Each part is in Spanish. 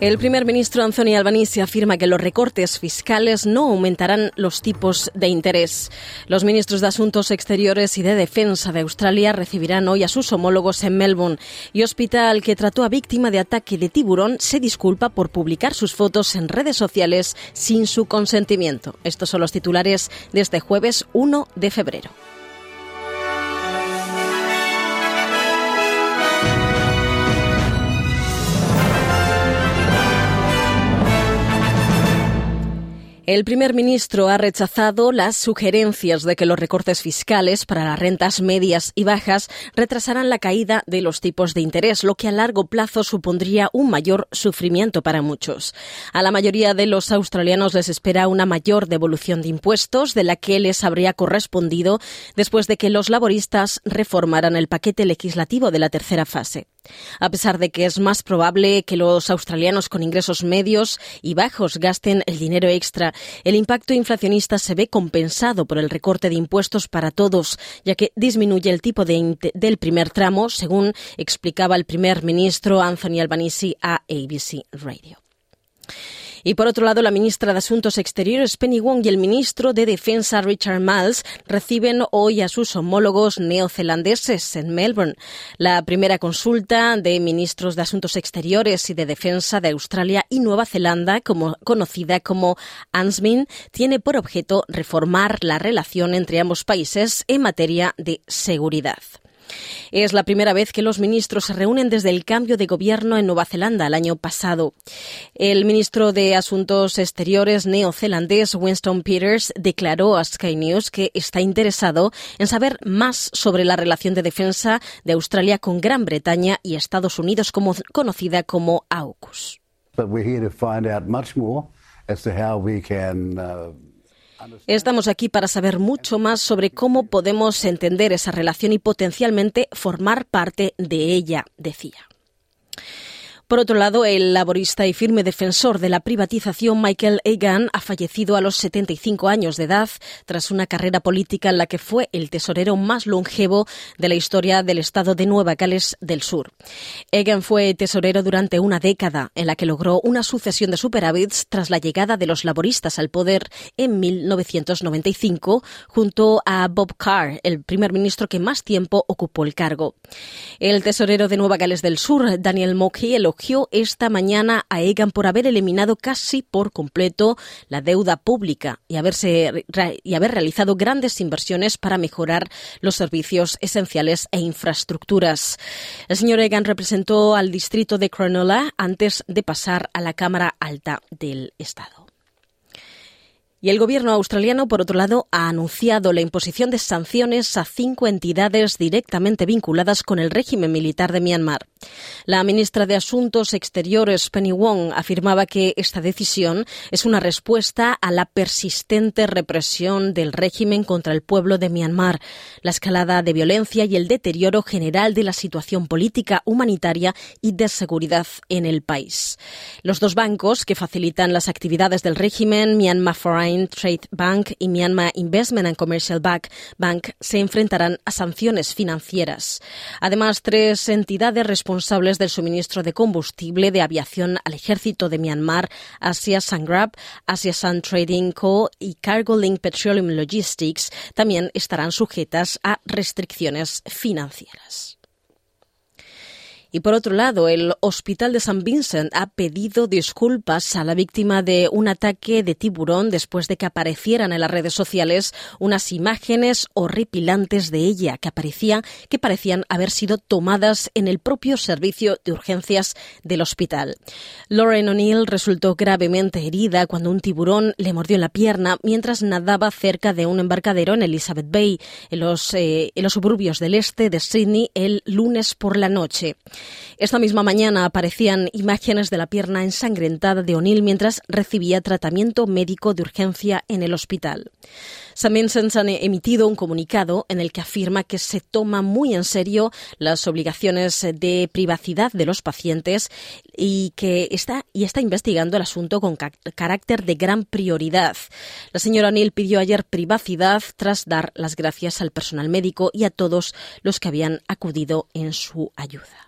El primer ministro Anthony Albanese afirma que los recortes fiscales no aumentarán los tipos de interés. Los ministros de Asuntos Exteriores y de Defensa de Australia recibirán hoy a sus homólogos en Melbourne y Hospital, que trató a víctima de ataque de tiburón, se disculpa por publicar sus fotos en redes sociales sin su consentimiento. Estos son los titulares de este jueves 1 de febrero. El primer ministro ha rechazado las sugerencias de que los recortes fiscales para las rentas medias y bajas retrasarán la caída de los tipos de interés, lo que a largo plazo supondría un mayor sufrimiento para muchos. A la mayoría de los australianos les espera una mayor devolución de impuestos de la que les habría correspondido después de que los laboristas reformaran el paquete legislativo de la tercera fase. A pesar de que es más probable que los australianos con ingresos medios y bajos gasten el dinero extra, el impacto inflacionista se ve compensado por el recorte de impuestos para todos, ya que disminuye el tipo de del primer tramo, según explicaba el primer ministro Anthony Albanese a ABC Radio. Y por otro lado, la ministra de Asuntos Exteriores Penny Wong y el ministro de Defensa Richard Miles reciben hoy a sus homólogos neozelandeses en Melbourne. La primera consulta de ministros de Asuntos Exteriores y de Defensa de Australia y Nueva Zelanda, conocida como ANSMIN, tiene por objeto reformar la relación entre ambos países en materia de seguridad. Es la primera vez que los ministros se reúnen desde el cambio de gobierno en Nueva Zelanda el año pasado. El ministro de Asuntos Exteriores neozelandés Winston Peters declaró a Sky News que está interesado en saber más sobre la relación de defensa de Australia con Gran Bretaña y Estados Unidos, conocida como AUKUS. Estamos aquí para saber mucho más sobre cómo podemos entender esa relación y potencialmente formar parte de ella, decía. Por otro lado, el laborista y firme defensor de la privatización Michael Egan ha fallecido a los 75 años de edad tras una carrera política en la que fue el tesorero más longevo de la historia del estado de Nueva Gales del Sur. Egan fue tesorero durante una década en la que logró una sucesión de superávits tras la llegada de los laboristas al poder en 1995 junto a Bob Carr, el primer ministro que más tiempo ocupó el cargo. El tesorero de Nueva Gales del Sur, Daniel Mockey, esta mañana a Egan por haber eliminado casi por completo la deuda pública y, haberse, y haber realizado grandes inversiones para mejorar los servicios esenciales e infraestructuras. El señor Egan representó al distrito de Cronulla antes de pasar a la Cámara Alta del Estado. Y el gobierno australiano, por otro lado, ha anunciado la imposición de sanciones a cinco entidades directamente vinculadas con el régimen militar de Myanmar. La ministra de Asuntos Exteriores, Penny Wong, afirmaba que esta decisión es una respuesta a la persistente represión del régimen contra el pueblo de Myanmar, la escalada de violencia y el deterioro general de la situación política, humanitaria y de seguridad en el país. Los dos bancos que facilitan las actividades del régimen, Myanmar Foreign Trade Bank y Myanmar Investment and Commercial Bank, Bank se enfrentarán a sanciones financieras. Además, tres entidades responsables del suministro de combustible de aviación al ejército de Myanmar, Asia Sangrab, Asia Sun Trading Co. y Cargo Link Petroleum Logistics, también estarán sujetas a restricciones financieras. Y por otro lado, el Hospital de San Vincent ha pedido disculpas a la víctima de un ataque de tiburón después de que aparecieran en las redes sociales unas imágenes horripilantes de ella que aparecían que parecían haber sido tomadas en el propio servicio de urgencias del hospital. Lauren O'Neill resultó gravemente herida cuando un tiburón le mordió la pierna mientras nadaba cerca de un embarcadero en Elizabeth Bay, en los, eh, en los suburbios del este de Sydney, el lunes por la noche. Esta misma mañana aparecían imágenes de la pierna ensangrentada de O'Neill mientras recibía tratamiento médico de urgencia en el hospital. Sam Vincent ha emitido un comunicado en el que afirma que se toma muy en serio las obligaciones de privacidad de los pacientes y que está, investigando el asunto con carácter de gran prioridad. La señora O'Neill pidió ayer privacidad tras dar las gracias al personal médico y a todos los que habían acudido en su ayuda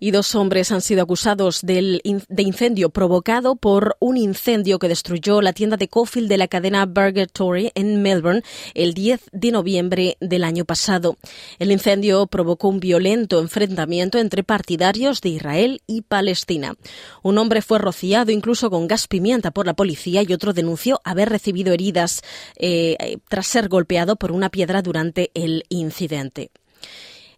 y dos hombres han sido acusados de incendio provocado por un incendio que destruyó la tienda de Cofield de la cadena Burger Tory en Melbourne el 10 de noviembre del año pasado. El incendio provocó un violento enfrentamiento entre partidarios de Israel y Palestina. Un hombre fue rociado incluso con gas pimienta por la policía y otro denunció haber recibido heridas eh, tras ser golpeado por una piedra durante el incidente.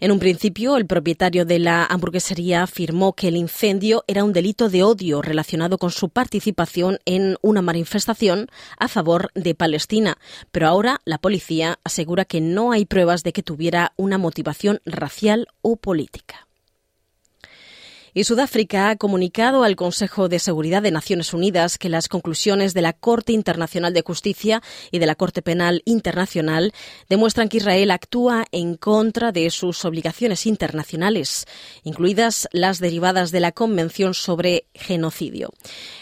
En un principio, el propietario de la hamburguesería afirmó que el incendio era un delito de odio relacionado con su participación en una manifestación a favor de Palestina, pero ahora la policía asegura que no hay pruebas de que tuviera una motivación racial o política. Y Sudáfrica ha comunicado al Consejo de Seguridad de Naciones Unidas que las conclusiones de la Corte Internacional de Justicia y de la Corte Penal Internacional demuestran que Israel actúa en contra de sus obligaciones internacionales, incluidas las derivadas de la Convención sobre Genocidio.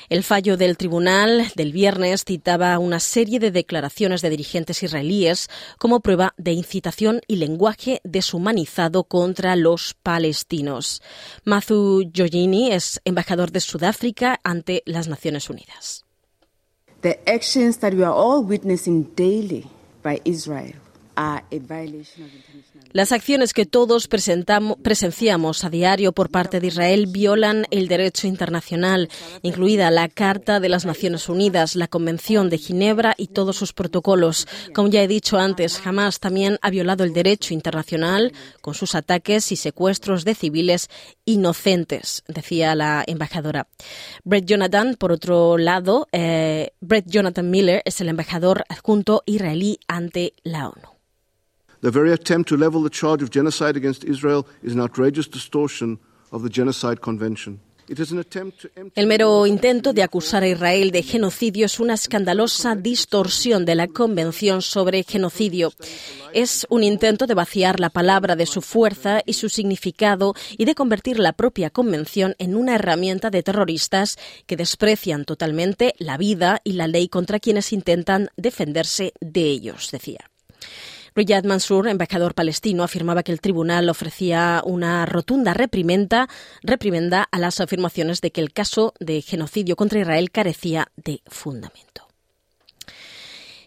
El fallo del tribunal del viernes citaba una serie de declaraciones de dirigentes israelíes como prueba de incitación y lenguaje deshumanizado contra los palestinos. Mathu Giorgini es embajador de Sudáfrica ante las Naciones Unidas. The actions that we are all witnessing daily by Israel las acciones que todos presenciamos a diario por parte de Israel violan el derecho internacional, incluida la Carta de las Naciones Unidas, la Convención de Ginebra y todos sus protocolos. Como ya he dicho antes, Hamas también ha violado el derecho internacional con sus ataques y secuestros de civiles inocentes, decía la embajadora. Brett Jonathan, por otro lado, eh, Brett Jonathan Miller es el embajador adjunto israelí ante la ONU. The very attempt to level the charge of genocide against Israel is an outrageous distortion of the Genocide Convention. El mero intento de acusar a Israel de genocidio es una escandalosa distorsión de la Convención sobre Genocidio. Es un intento de vaciar la palabra de su fuerza y su significado y de convertir la propia Convención en una herramienta de terroristas que desprecian totalmente la vida y la ley contra quienes intentan defenderse de ellos, decía. Riyad Mansour, embajador palestino, afirmaba que el tribunal ofrecía una rotunda reprimenda, reprimenda a las afirmaciones de que el caso de genocidio contra Israel carecía de fundamento.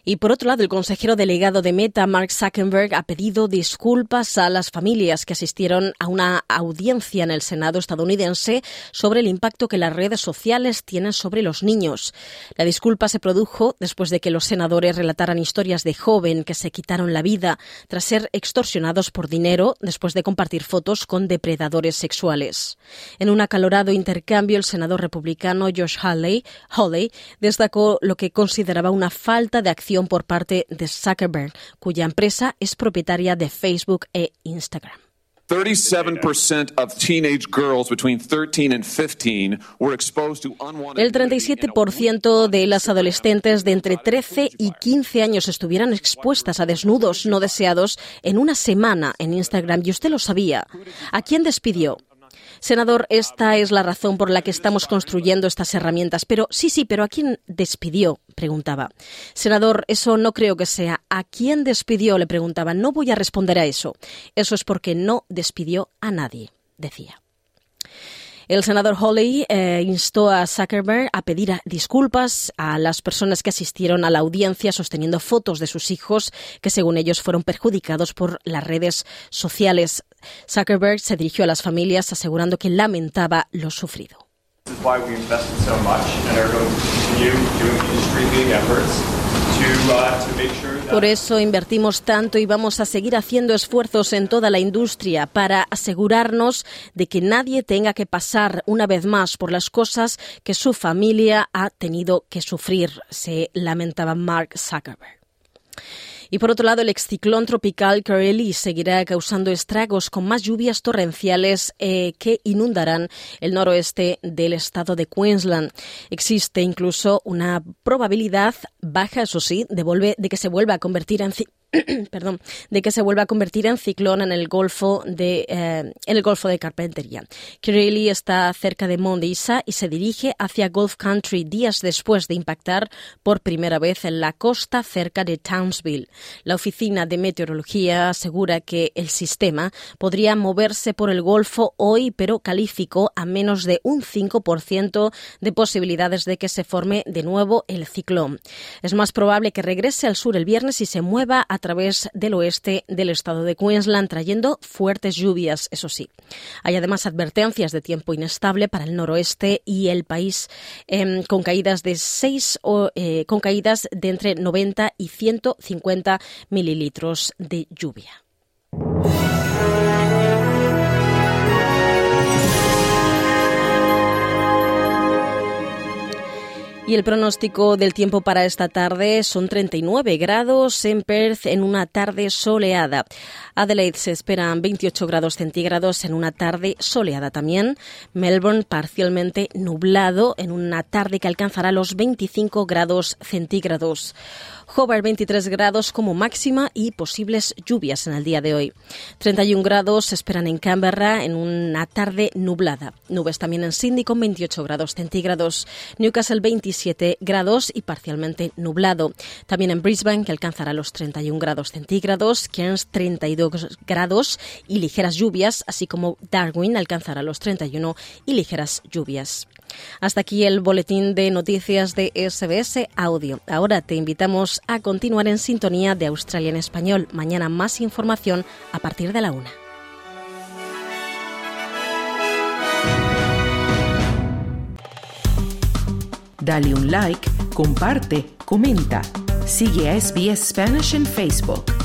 Y por otro lado, el consejero delegado de Meta, Mark Zuckerberg, ha pedido disculpas a las familias que asistieron a una audiencia en el Senado estadounidense sobre el impacto que las redes sociales tienen sobre los niños. La disculpa se produjo después de que los senadores relataran historias de joven que se quitaron la vida tras ser extorsionados por dinero después de compartir fotos con depredadores sexuales. En un acalorado intercambio, el senador republicano Josh Hawley, Hawley destacó lo que consideraba una falta de acción por parte de Zuckerberg, cuya empresa es propietaria de Facebook e Instagram. El 37% de las adolescentes de entre 13 y 15 años estuvieran expuestas a desnudos no deseados en una semana en Instagram y usted lo sabía. ¿A quién despidió? Senador, esta es la razón por la que estamos construyendo estas herramientas. Pero sí, sí, pero ¿a quién despidió? preguntaba. Senador, eso no creo que sea. ¿A quién despidió? le preguntaba. No voy a responder a eso. Eso es porque no despidió a nadie, decía. El senador Hawley eh, instó a Zuckerberg a pedir disculpas a las personas que asistieron a la audiencia sosteniendo fotos de sus hijos que, según ellos, fueron perjudicados por las redes sociales. Zuckerberg se dirigió a las familias asegurando que lamentaba lo sufrido. Por eso invertimos tanto y vamos a seguir haciendo esfuerzos en toda la industria para asegurarnos de que nadie tenga que pasar una vez más por las cosas que su familia ha tenido que sufrir, se lamentaba Mark Zuckerberg. Y por otro lado, el exciclón tropical Kareli seguirá causando estragos con más lluvias torrenciales eh, que inundarán el noroeste del estado de Queensland. Existe incluso una probabilidad baja, eso sí, de, de que se vuelva a convertir en perdón, de que se vuelva a convertir en ciclón en el Golfo de, eh, en el Golfo de Carpintería. Kirili está cerca de Mondisa y se dirige hacia Gulf Country días después de impactar por primera vez en la costa cerca de Townsville. La Oficina de Meteorología asegura que el sistema podría moverse por el Golfo hoy, pero calificó a menos de un 5% de posibilidades de que se forme de nuevo el ciclón. Es más probable que regrese al sur el viernes y se mueva a través del oeste del estado de Queensland, trayendo fuertes lluvias, eso sí. Hay además advertencias de tiempo inestable para el noroeste y el país em, con caídas de seis o eh, con caídas de entre 90 y 150 mililitros de lluvia. Y el pronóstico del tiempo para esta tarde son 39 grados en Perth en una tarde soleada. Adelaide se esperan 28 grados centígrados en una tarde soleada también. Melbourne parcialmente nublado en una tarde que alcanzará los 25 grados centígrados. Hobart 23 grados como máxima y posibles lluvias en el día de hoy. 31 grados se esperan en Canberra en una tarde nublada. Nubes también en Sydney con 28 grados centígrados. Newcastle 27 grados y parcialmente nublado. También en Brisbane que alcanzará los 31 grados centígrados. Cairns 32 grados y ligeras lluvias, así como Darwin alcanzará los 31 y ligeras lluvias. Hasta aquí el boletín de noticias de SBS Audio. Ahora te invitamos a continuar en sintonía de Australia en Español. Mañana más información a partir de la una. Dale un like, comparte, comenta. Sigue a SBS Spanish en Facebook.